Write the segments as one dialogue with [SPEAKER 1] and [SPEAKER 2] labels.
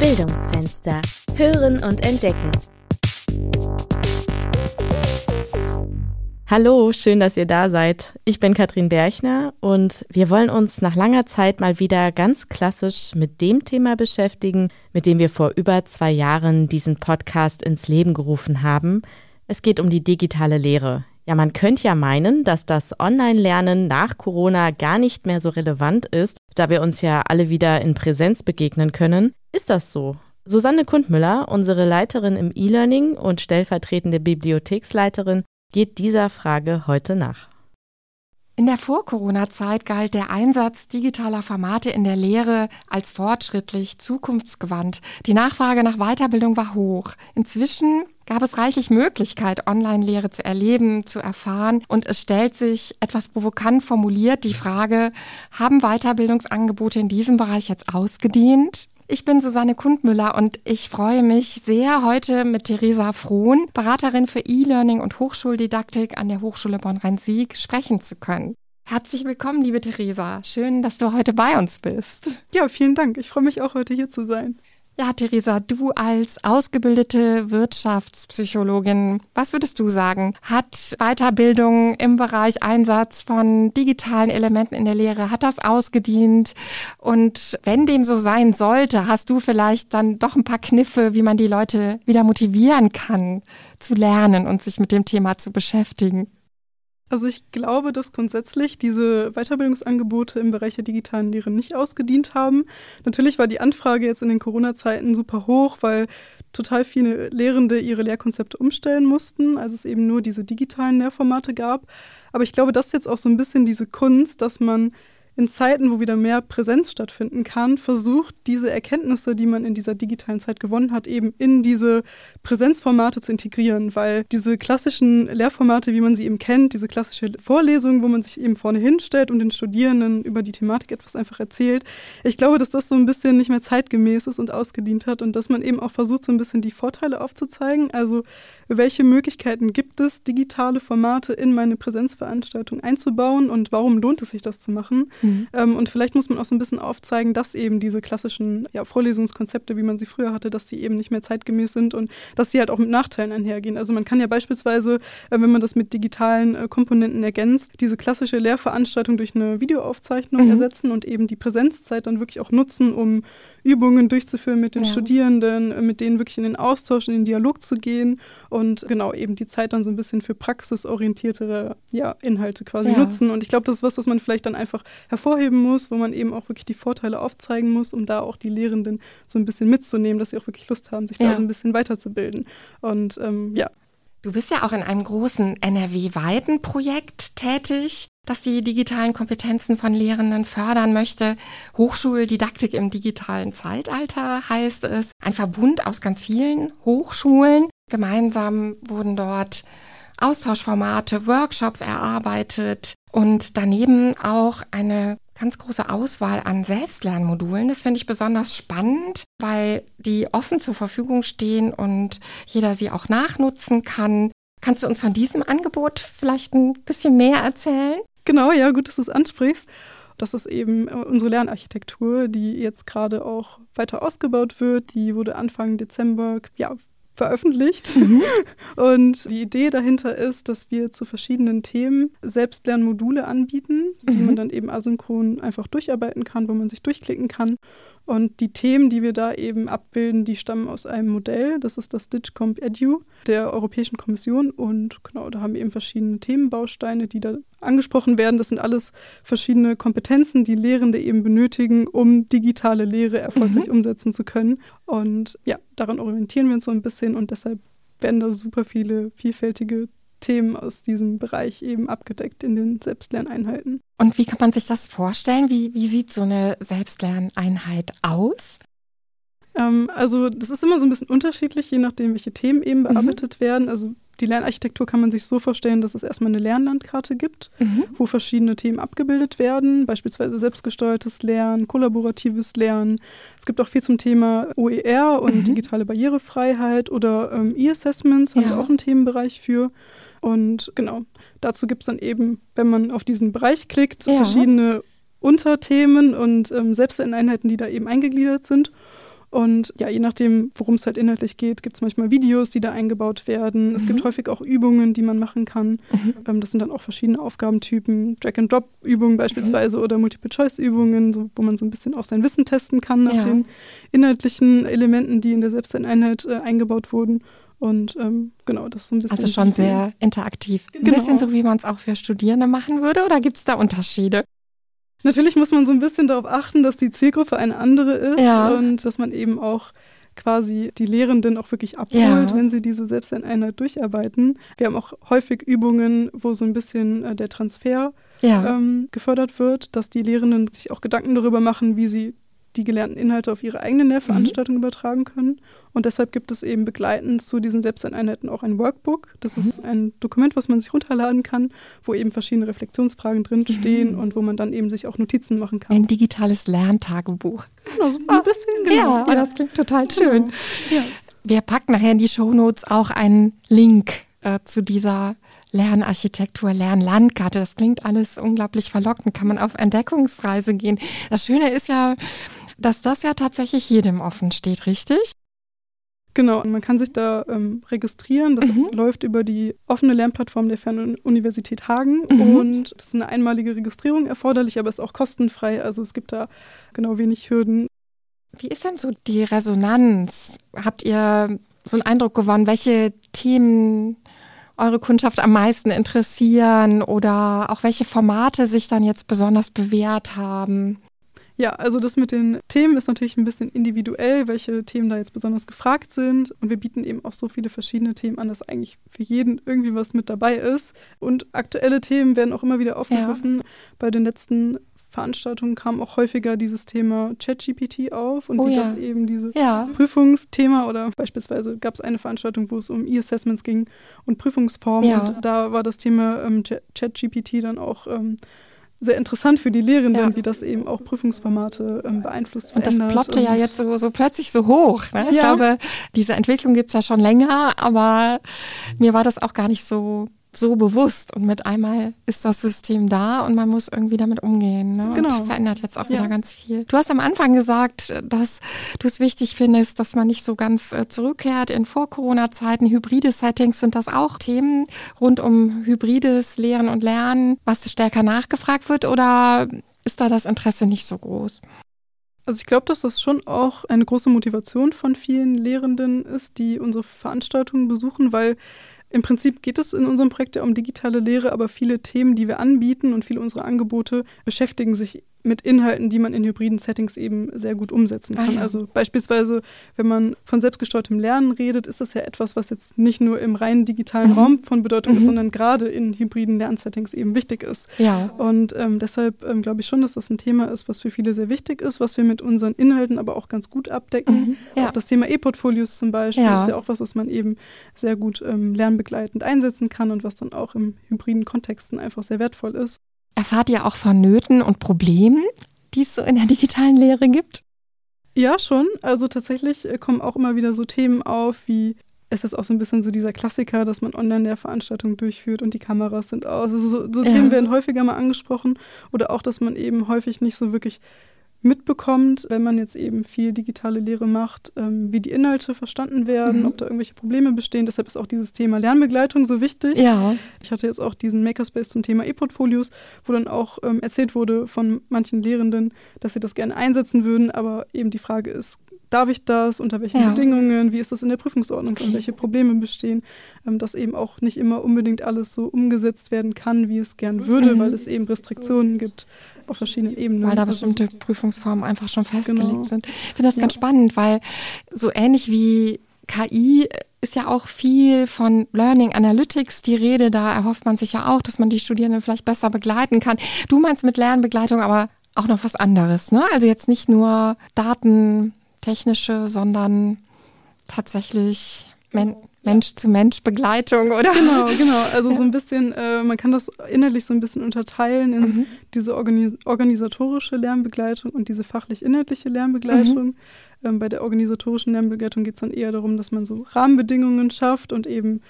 [SPEAKER 1] Bildungsfenster. Hören und entdecken.
[SPEAKER 2] Hallo, schön, dass ihr da seid. Ich bin Katrin Berchner und wir wollen uns nach langer Zeit mal wieder ganz klassisch mit dem Thema beschäftigen, mit dem wir vor über zwei Jahren diesen Podcast ins Leben gerufen haben. Es geht um die digitale Lehre. Ja, man könnte ja meinen, dass das Online-Lernen nach Corona gar nicht mehr so relevant ist, da wir uns ja alle wieder in Präsenz begegnen können. Ist das so? Susanne Kundmüller, unsere Leiterin im E-Learning und stellvertretende Bibliotheksleiterin, geht dieser Frage heute nach.
[SPEAKER 3] In der Vor-Corona-Zeit galt der Einsatz digitaler Formate in der Lehre als fortschrittlich, zukunftsgewandt. Die Nachfrage nach Weiterbildung war hoch. Inzwischen gab es reichlich Möglichkeit, Online-Lehre zu erleben, zu erfahren. Und es stellt sich etwas provokant formuliert die Frage, haben Weiterbildungsangebote in diesem Bereich jetzt ausgedient? Ich bin Susanne Kundmüller und ich freue mich sehr, heute mit Theresa Frohn, Beraterin für E-Learning und Hochschuldidaktik an der Hochschule Bonn-Rhein-Sieg, sprechen zu können. Herzlich willkommen, liebe Theresa. Schön, dass du heute bei uns bist.
[SPEAKER 4] Ja, vielen Dank. Ich freue mich auch, heute hier zu sein.
[SPEAKER 3] Ja, Theresa, du als ausgebildete Wirtschaftspsychologin, was würdest du sagen? Hat Weiterbildung im Bereich Einsatz von digitalen Elementen in der Lehre, hat das ausgedient? Und wenn dem so sein sollte, hast du vielleicht dann doch ein paar Kniffe, wie man die Leute wieder motivieren kann, zu lernen und sich mit dem Thema zu beschäftigen?
[SPEAKER 4] Also ich glaube, dass grundsätzlich diese Weiterbildungsangebote im Bereich der digitalen Lehre nicht ausgedient haben. Natürlich war die Anfrage jetzt in den Corona-Zeiten super hoch, weil total viele Lehrende ihre Lehrkonzepte umstellen mussten, als es eben nur diese digitalen Lehrformate gab. Aber ich glaube, das ist jetzt auch so ein bisschen diese Kunst, dass man in Zeiten, wo wieder mehr Präsenz stattfinden kann, versucht, diese Erkenntnisse, die man in dieser digitalen Zeit gewonnen hat, eben in diese Präsenzformate zu integrieren, weil diese klassischen Lehrformate, wie man sie eben kennt, diese klassische Vorlesung, wo man sich eben vorne hinstellt und den Studierenden über die Thematik etwas einfach erzählt, ich glaube, dass das so ein bisschen nicht mehr zeitgemäß ist und ausgedient hat und dass man eben auch versucht, so ein bisschen die Vorteile aufzuzeigen. Also welche Möglichkeiten gibt es, digitale Formate in meine Präsenzveranstaltung einzubauen und warum lohnt es sich, das zu machen? Mhm. Ähm, und vielleicht muss man auch so ein bisschen aufzeigen, dass eben diese klassischen ja, Vorlesungskonzepte, wie man sie früher hatte, dass die eben nicht mehr zeitgemäß sind und dass sie halt auch mit Nachteilen einhergehen. Also man kann ja beispielsweise, äh, wenn man das mit digitalen äh, Komponenten ergänzt, diese klassische Lehrveranstaltung durch eine Videoaufzeichnung mhm. ersetzen und eben die Präsenzzeit dann wirklich auch nutzen, um Übungen durchzuführen mit den ja. Studierenden, äh, mit denen wirklich in den Austausch, in den Dialog zu gehen und genau eben die Zeit dann so ein bisschen für praxisorientiertere ja, Inhalte quasi ja. nutzen. Und ich glaube, das ist was, was man vielleicht dann einfach hervorheben muss, wo man eben auch wirklich die Vorteile aufzeigen muss, um da auch die Lehrenden so ein bisschen mitzunehmen, dass sie auch wirklich Lust haben, sich da so ein bisschen weiterzubilden. Und ähm, ja,
[SPEAKER 3] Du bist ja auch in einem großen NRW-weiten Projekt tätig, das die digitalen Kompetenzen von Lehrenden fördern möchte. Hochschuldidaktik im digitalen Zeitalter heißt es. Ein Verbund aus ganz vielen Hochschulen. Gemeinsam wurden dort Austauschformate, Workshops erarbeitet und daneben auch eine ganz große Auswahl an Selbstlernmodulen. Das finde ich besonders spannend, weil die offen zur Verfügung stehen und jeder sie auch nachnutzen kann. Kannst du uns von diesem Angebot vielleicht ein bisschen mehr erzählen?
[SPEAKER 4] Genau, ja, gut, dass du es ansprichst. Das ist eben unsere Lernarchitektur, die jetzt gerade auch weiter ausgebaut wird. Die wurde Anfang Dezember ja, veröffentlicht. Mhm. Und die Idee dahinter ist, dass wir zu verschiedenen Themen Selbstlernmodule anbieten, die mhm. man dann eben asynchron einfach durcharbeiten kann, wo man sich durchklicken kann. Und die Themen, die wir da eben abbilden, die stammen aus einem Modell. Das ist das DigComp Edu der Europäischen Kommission. Und genau, da haben wir eben verschiedene Themenbausteine, die da angesprochen werden. Das sind alles verschiedene Kompetenzen, die Lehrende eben benötigen, um digitale Lehre erfolgreich mhm. umsetzen zu können. Und ja, daran orientieren wir uns so ein bisschen und deshalb werden da super viele vielfältige Themen aus diesem Bereich eben abgedeckt in den Selbstlerneinheiten.
[SPEAKER 3] Und wie kann man sich das vorstellen? Wie, wie sieht so eine Selbstlerneinheit aus?
[SPEAKER 4] Ähm, also das ist immer so ein bisschen unterschiedlich, je nachdem, welche Themen eben mhm. bearbeitet mhm. werden. Also die Lernarchitektur kann man sich so vorstellen, dass es erstmal eine Lernlandkarte gibt, mhm. wo verschiedene Themen abgebildet werden, beispielsweise selbstgesteuertes Lernen, kollaboratives Lernen. Es gibt auch viel zum Thema OER und mhm. digitale Barrierefreiheit oder ähm, E-Assessments, haben ja. wir auch einen Themenbereich für. Und genau, dazu gibt es dann eben, wenn man auf diesen Bereich klickt, ja. verschiedene Unterthemen und ähm, Selbstlerneinheiten, die da eben eingegliedert sind. Und ja, je nachdem, worum es halt inhaltlich geht, gibt es manchmal Videos, die da eingebaut werden. Mhm. Es gibt mhm. häufig auch Übungen, die man machen kann. Mhm. Ähm, das sind dann auch verschiedene Aufgabentypen, Drag-and-Drop-Übungen beispielsweise mhm. oder Multiple-Choice-Übungen, so, wo man so ein bisschen auch sein Wissen testen kann nach ja. den inhaltlichen Elementen, die in der Selbsteinheit äh, eingebaut wurden. Und ähm, genau, das ist so ein bisschen.
[SPEAKER 3] Also schon sehr interaktiv. Ein genau. bisschen so, wie man es auch für Studierende machen würde, oder gibt es da Unterschiede?
[SPEAKER 4] Natürlich muss man so ein bisschen darauf achten, dass die Zielgruppe eine andere ist ja. und dass man eben auch quasi die Lehrenden auch wirklich abholt, ja. wenn sie diese Selbsteinheit durcharbeiten. Wir haben auch häufig Übungen, wo so ein bisschen äh, der Transfer ja. ähm, gefördert wird, dass die Lehrenden sich auch Gedanken darüber machen, wie sie die gelernten Inhalte auf ihre eigene Lehrveranstaltung mhm. übertragen können. Und deshalb gibt es eben begleitend zu diesen Selbsteinheiten auch ein Workbook. Das mhm. ist ein Dokument, was man sich runterladen kann, wo eben verschiedene Reflexionsfragen drinstehen mhm. und wo man dann eben sich auch Notizen machen kann.
[SPEAKER 3] Ein digitales Lerntagebuch.
[SPEAKER 4] Genau, so ein ah, bisschen. Genau.
[SPEAKER 3] Ja, ja, das klingt total genau. schön. Ja. Wir packen nachher in die Shownotes auch einen Link äh, zu dieser Lernarchitektur, Lernlandkarte. Das klingt alles unglaublich verlockend. Kann man auf Entdeckungsreise gehen. Das Schöne ist ja, dass das ja tatsächlich jedem offen steht, richtig?
[SPEAKER 4] Genau, man kann sich da ähm, registrieren. Das mhm. läuft über die offene Lernplattform der Fernuniversität Hagen mhm. und das ist eine einmalige Registrierung erforderlich, aber ist auch kostenfrei. Also es gibt da genau wenig Hürden.
[SPEAKER 3] Wie ist denn so die Resonanz? Habt ihr so einen Eindruck gewonnen, welche Themen eure Kundschaft am meisten interessieren oder auch welche Formate sich dann jetzt besonders bewährt haben?
[SPEAKER 4] Ja, also das mit den Themen ist natürlich ein bisschen individuell, welche Themen da jetzt besonders gefragt sind. Und wir bieten eben auch so viele verschiedene Themen an, dass eigentlich für jeden irgendwie was mit dabei ist. Und aktuelle Themen werden auch immer wieder aufgegriffen. Ja. Bei den letzten Veranstaltungen kam auch häufiger dieses Thema ChatGPT auf und oh, wie ja. das eben dieses ja. Prüfungsthema oder beispielsweise gab es eine Veranstaltung, wo es um E-Assessments ging und Prüfungsformen ja. und da war das Thema ähm, ChatGPT dann auch ähm, sehr interessant für die Lehrenden, ja. wie das eben auch Prüfungsformate ähm, beeinflusst.
[SPEAKER 3] Und das ploppte ja jetzt so, so plötzlich so hoch. Ne? Ich ja. glaube, diese Entwicklung gibt es ja schon länger, aber mir war das auch gar nicht so so bewusst und mit einmal ist das System da und man muss irgendwie damit umgehen. Ne? Genau. Und verändert jetzt auch ja. wieder ganz viel. Du hast am Anfang gesagt, dass du es wichtig findest, dass man nicht so ganz äh, zurückkehrt in Vor-Corona-Zeiten. Hybride Settings sind das auch Themen rund um hybrides Lehren und Lernen, was stärker nachgefragt wird oder ist da das Interesse nicht so groß?
[SPEAKER 4] Also ich glaube, dass das schon auch eine große Motivation von vielen Lehrenden ist, die unsere Veranstaltungen besuchen, weil im Prinzip geht es in unserem Projekt ja um digitale Lehre, aber viele Themen, die wir anbieten und viele unserer Angebote beschäftigen sich mit Inhalten, die man in hybriden Settings eben sehr gut umsetzen kann. Ah, ja. Also beispielsweise, wenn man von selbstgesteuertem Lernen redet, ist das ja etwas, was jetzt nicht nur im rein digitalen mhm. Raum von Bedeutung mhm. ist, sondern gerade in hybriden Lernsettings eben wichtig ist. Ja. Und ähm, deshalb ähm, glaube ich schon, dass das ein Thema ist, was für viele sehr wichtig ist, was wir mit unseren Inhalten aber auch ganz gut abdecken. Mhm. Ja. Auch das Thema E-Portfolios zum Beispiel ja. ist ja auch was, was man eben sehr gut ähm, lernbegleitend einsetzen kann und was dann auch im hybriden Kontexten einfach sehr wertvoll ist.
[SPEAKER 3] Erfahrt ihr auch von Nöten und Problemen, die es so in der digitalen Lehre gibt?
[SPEAKER 4] Ja, schon. Also tatsächlich äh, kommen auch immer wieder so Themen auf, wie es ist auch so ein bisschen so dieser Klassiker, dass man online der Veranstaltung durchführt und die Kameras sind aus. Also so, so Themen ja. werden häufiger mal angesprochen. Oder auch, dass man eben häufig nicht so wirklich mitbekommt, wenn man jetzt eben viel digitale Lehre macht, ähm, wie die Inhalte verstanden werden, mhm. ob da irgendwelche Probleme bestehen. Deshalb ist auch dieses Thema Lernbegleitung so wichtig. Ja. Ich hatte jetzt auch diesen Makerspace zum Thema E-Portfolios, wo dann auch ähm, erzählt wurde von manchen Lehrenden, dass sie das gerne einsetzen würden, aber eben die Frage ist, darf ich das, unter welchen ja. Bedingungen, wie ist das in der Prüfungsordnung okay. und welche Probleme bestehen, ähm, dass eben auch nicht immer unbedingt alles so umgesetzt werden kann, wie es gern würde, mhm. weil es eben Restriktionen gibt auf verschiedenen Ebenen.
[SPEAKER 3] Weil da bestimmte Prüfungsformen einfach schon festgelegt genau. sind. Ich finde das ja. ganz spannend, weil so ähnlich wie KI ist ja auch viel von Learning Analytics die Rede. Da erhofft man sich ja auch, dass man die Studierenden vielleicht besser begleiten kann. Du meinst mit Lernbegleitung aber auch noch was anderes, ne? Also jetzt nicht nur Daten technische, sondern tatsächlich Men Mensch-zu-Mensch-Begleitung, oder?
[SPEAKER 4] Genau, genau. Also so ein bisschen, äh, man kann das innerlich so ein bisschen unterteilen in mhm. diese organis organisatorische Lernbegleitung und diese fachlich-inhaltliche Lernbegleitung. Mhm. Ähm, bei der organisatorischen Lernbegleitung geht es dann eher darum, dass man so Rahmenbedingungen schafft und eben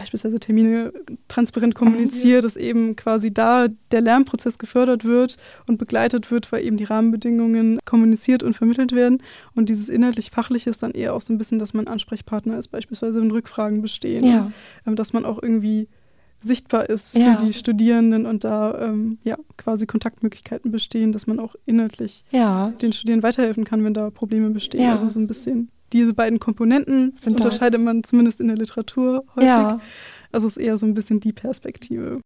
[SPEAKER 4] beispielsweise Termine transparent kommuniziert, dass eben quasi da der Lernprozess gefördert wird und begleitet wird, weil eben die Rahmenbedingungen kommuniziert und vermittelt werden. Und dieses inhaltlich-fachliche ist dann eher auch so ein bisschen, dass man Ansprechpartner ist, beispielsweise wenn Rückfragen bestehen, ja. Ähm, dass man auch irgendwie sichtbar ist für ja. die Studierenden und da ähm, ja, quasi Kontaktmöglichkeiten bestehen, dass man auch inhaltlich ja. den Studierenden weiterhelfen kann, wenn da Probleme bestehen. Ja. Also so ein bisschen diese beiden Komponenten Sind unterscheidet man zumindest in der Literatur häufig. Ja. Also es ist eher so ein bisschen die Perspektive.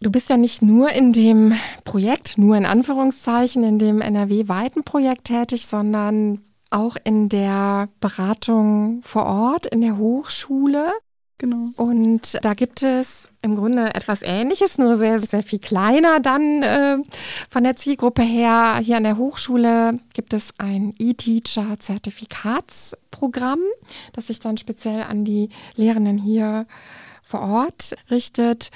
[SPEAKER 3] Du bist ja nicht nur in dem Projekt, nur in Anführungszeichen, in dem NRW-weiten Projekt tätig, sondern auch in der Beratung vor Ort, in der Hochschule. Genau. Und da gibt es im Grunde etwas Ähnliches, nur sehr, sehr viel kleiner dann äh, von der Zielgruppe her. Hier an der Hochschule gibt es ein E-Teacher-Zertifikatsprogramm, das sich dann speziell an die Lehrenden hier vor Ort richtet.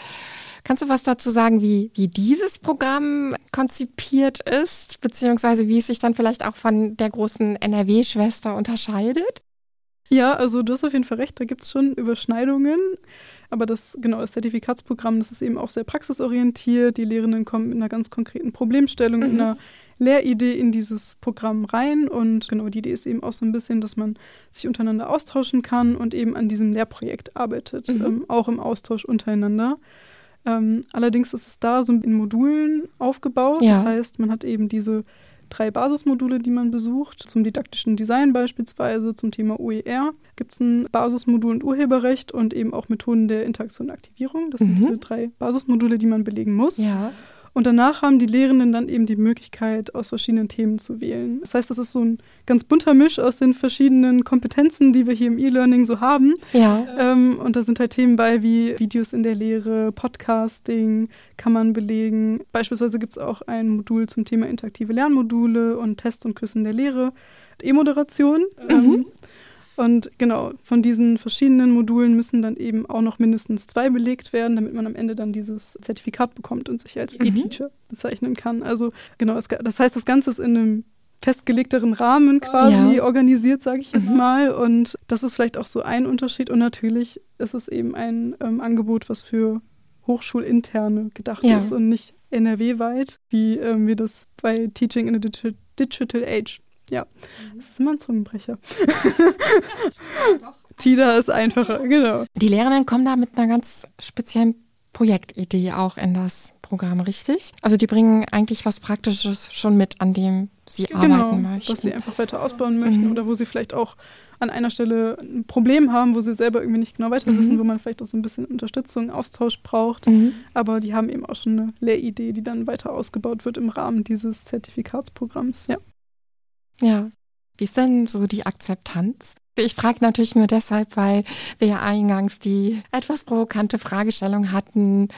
[SPEAKER 3] Kannst du was dazu sagen, wie, wie dieses Programm konzipiert ist, beziehungsweise wie es sich dann vielleicht auch von der großen NRW-Schwester unterscheidet?
[SPEAKER 4] Ja, also du hast auf jeden Fall recht, da gibt es schon Überschneidungen. Aber das, genau, das Zertifikatsprogramm, das ist eben auch sehr praxisorientiert. Die Lehrenden kommen mit einer ganz konkreten Problemstellung, mhm. mit einer Lehridee in dieses Programm rein. Und genau, die Idee ist eben auch so ein bisschen, dass man sich untereinander austauschen kann und eben an diesem Lehrprojekt arbeitet, mhm. ähm, auch im Austausch untereinander. Ähm, allerdings ist es da so in Modulen aufgebaut. Ja. Das heißt, man hat eben diese drei Basismodule, die man besucht. Zum didaktischen Design beispielsweise, zum Thema OER gibt es ein Basismodul und Urheberrecht und eben auch Methoden der Interaktion und Aktivierung. Das mhm. sind diese drei Basismodule, die man belegen muss. Ja. Und danach haben die Lehrenden dann eben die Möglichkeit, aus verschiedenen Themen zu wählen. Das heißt, das ist so ein ganz bunter Misch aus den verschiedenen Kompetenzen, die wir hier im E-Learning so haben. Ja. Ähm, und da sind halt Themen bei wie Videos in der Lehre, Podcasting, kann man belegen. Beispielsweise gibt es auch ein Modul zum Thema interaktive Lernmodule und Tests und Küssen der Lehre. E-Moderation. Mhm. Ähm, und genau, von diesen verschiedenen Modulen müssen dann eben auch noch mindestens zwei belegt werden, damit man am Ende dann dieses Zertifikat bekommt und sich als mhm. E-Teacher bezeichnen kann. Also genau, das heißt, das Ganze ist in einem festgelegteren Rahmen quasi ja. organisiert, sage ich jetzt mhm. mal. Und das ist vielleicht auch so ein Unterschied. Und natürlich ist es eben ein ähm, Angebot, was für Hochschulinterne gedacht ja. ist und nicht NRW-weit, wie ähm, wir das bei Teaching in a Digital, Digital Age ja, mhm. das ist immer ein Zungenbrecher. TIDA ist einfacher, genau.
[SPEAKER 3] Die Lehrerinnen kommen da mit einer ganz speziellen Projektidee auch in das Programm, richtig? Also die bringen eigentlich was Praktisches schon mit, an dem sie genau, arbeiten möchten.
[SPEAKER 4] was sie einfach weiter ausbauen möchten mhm. oder wo sie vielleicht auch an einer Stelle ein Problem haben, wo sie selber irgendwie nicht genau weiter wissen, mhm. wo man vielleicht auch so ein bisschen Unterstützung, Austausch braucht. Mhm. Aber die haben eben auch schon eine Lehridee, die dann weiter ausgebaut wird im Rahmen dieses Zertifikatsprogramms. Ja.
[SPEAKER 3] Ja. Wie ist denn so die Akzeptanz? Ich frage natürlich nur deshalb, weil wir ja eingangs die etwas provokante Fragestellung hatten.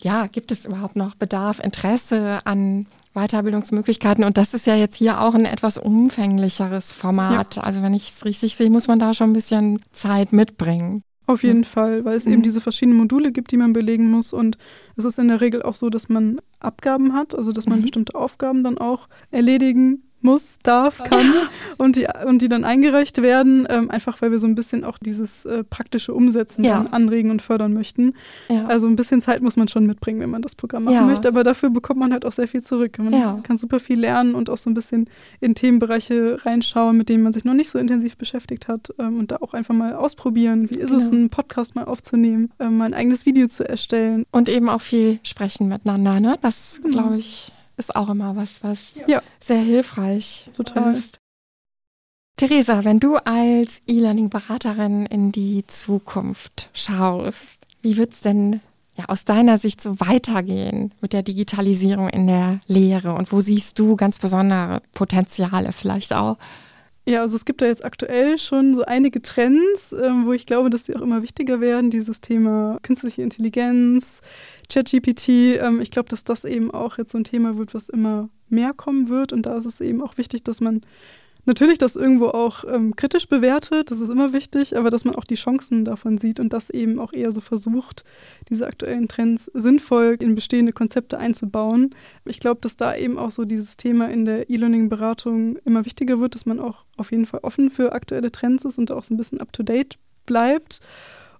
[SPEAKER 3] Ja, gibt es überhaupt noch Bedarf, Interesse an Weiterbildungsmöglichkeiten? Und das ist ja jetzt hier auch ein etwas umfänglicheres Format. Ja. Also wenn ich es richtig sehe, muss man da schon ein bisschen Zeit mitbringen.
[SPEAKER 4] Auf jeden mhm. Fall, weil es mhm. eben diese verschiedenen Module gibt, die man belegen muss. Und es ist in der Regel auch so, dass man Abgaben hat, also dass man mhm. bestimmte Aufgaben dann auch erledigen muss, darf, kann und die, und die dann eingereicht werden, ähm, einfach weil wir so ein bisschen auch dieses äh, praktische Umsetzen ja. anregen und fördern möchten. Ja. Also ein bisschen Zeit muss man schon mitbringen, wenn man das Programm machen ja. möchte, aber dafür bekommt man halt auch sehr viel zurück. Man kann super viel lernen und auch so ein bisschen in Themenbereiche reinschauen, mit denen man sich noch nicht so intensiv beschäftigt hat ähm, und da auch einfach mal ausprobieren, wie ist genau. es, einen Podcast mal aufzunehmen, ähm, mal ein eigenes Video zu erstellen.
[SPEAKER 3] Und eben auch viel sprechen miteinander, ne? Das genau. glaube ich ist auch immer was, was ja. sehr hilfreich Total. ist. Theresa, wenn du als E-Learning-Beraterin in die Zukunft schaust, wie wird es denn ja, aus deiner Sicht so weitergehen mit der Digitalisierung in der Lehre und wo siehst du ganz besondere Potenziale vielleicht auch?
[SPEAKER 4] Ja, also es gibt da jetzt aktuell schon so einige Trends, ähm, wo ich glaube, dass die auch immer wichtiger werden. Dieses Thema künstliche Intelligenz, ChatGPT. Ähm, ich glaube, dass das eben auch jetzt so ein Thema wird, was immer mehr kommen wird. Und da ist es eben auch wichtig, dass man natürlich das irgendwo auch ähm, kritisch bewertet, das ist immer wichtig, aber dass man auch die Chancen davon sieht und das eben auch eher so versucht, diese aktuellen Trends sinnvoll in bestehende Konzepte einzubauen. Ich glaube, dass da eben auch so dieses Thema in der E-Learning-Beratung immer wichtiger wird, dass man auch auf jeden Fall offen für aktuelle Trends ist und auch so ein bisschen up-to-date bleibt.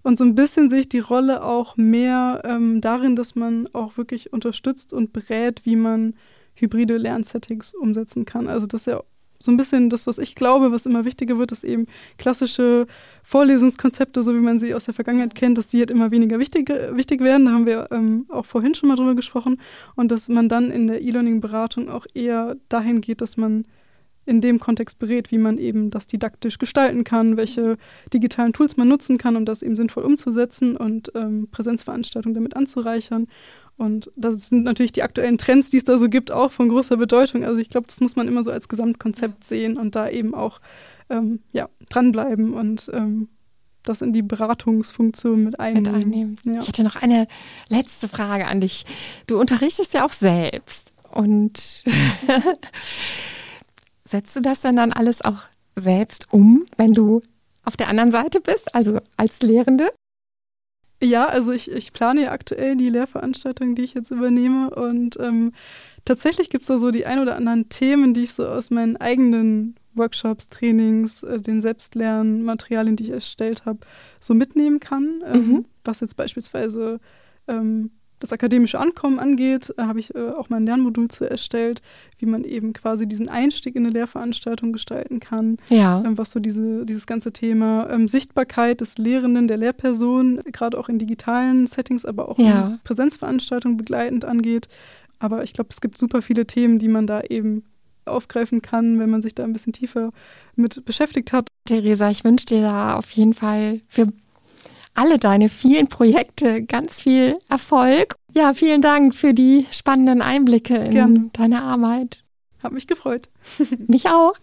[SPEAKER 4] Und so ein bisschen sehe ich die Rolle auch mehr ähm, darin, dass man auch wirklich unterstützt und berät, wie man hybride Lernsettings umsetzen kann. Also das ist ja so ein bisschen das, was ich glaube, was immer wichtiger wird, ist eben klassische Vorlesungskonzepte, so wie man sie aus der Vergangenheit kennt, dass die halt immer weniger wichtig, wichtig werden. Da haben wir ähm, auch vorhin schon mal drüber gesprochen. Und dass man dann in der E-Learning-Beratung auch eher dahin geht, dass man in dem Kontext berät, wie man eben das didaktisch gestalten kann, welche digitalen Tools man nutzen kann, um das eben sinnvoll umzusetzen und ähm, Präsenzveranstaltungen damit anzureichern. Und das sind natürlich die aktuellen Trends, die es da so gibt, auch von großer Bedeutung. Also ich glaube, das muss man immer so als Gesamtkonzept sehen und da eben auch ähm, ja, dranbleiben und ähm, das in die Beratungsfunktion mit einnehmen. Mit einnehmen.
[SPEAKER 3] Ja. Ich hätte noch eine letzte Frage an dich. Du unterrichtest ja auch selbst und setzt du das denn dann alles auch selbst um, wenn du auf der anderen Seite bist, also als Lehrende?
[SPEAKER 4] Ja, also ich, ich plane ja aktuell die Lehrveranstaltung, die ich jetzt übernehme. Und ähm, tatsächlich gibt es da so die ein oder anderen Themen, die ich so aus meinen eigenen Workshops, Trainings, äh, den Selbstlernmaterialien, die ich erstellt habe, so mitnehmen kann. Ähm, mhm. Was jetzt beispielsweise ähm, das akademische Ankommen angeht, äh, habe ich äh, auch mal ein Lernmodul zu erstellt, wie man eben quasi diesen Einstieg in eine Lehrveranstaltung gestalten kann. Ja. Ähm, was so diese, dieses ganze Thema ähm, Sichtbarkeit des Lehrenden, der Lehrperson, gerade auch in digitalen Settings, aber auch ja. in Präsenzveranstaltungen begleitend angeht. Aber ich glaube, es gibt super viele Themen, die man da eben aufgreifen kann, wenn man sich da ein bisschen tiefer mit beschäftigt hat.
[SPEAKER 3] Theresa, ich wünsche dir da auf jeden Fall für alle deine vielen Projekte ganz viel Erfolg. Ja, vielen Dank für die spannenden Einblicke in Gerne. deine Arbeit.
[SPEAKER 4] Hat mich gefreut.
[SPEAKER 3] mich auch.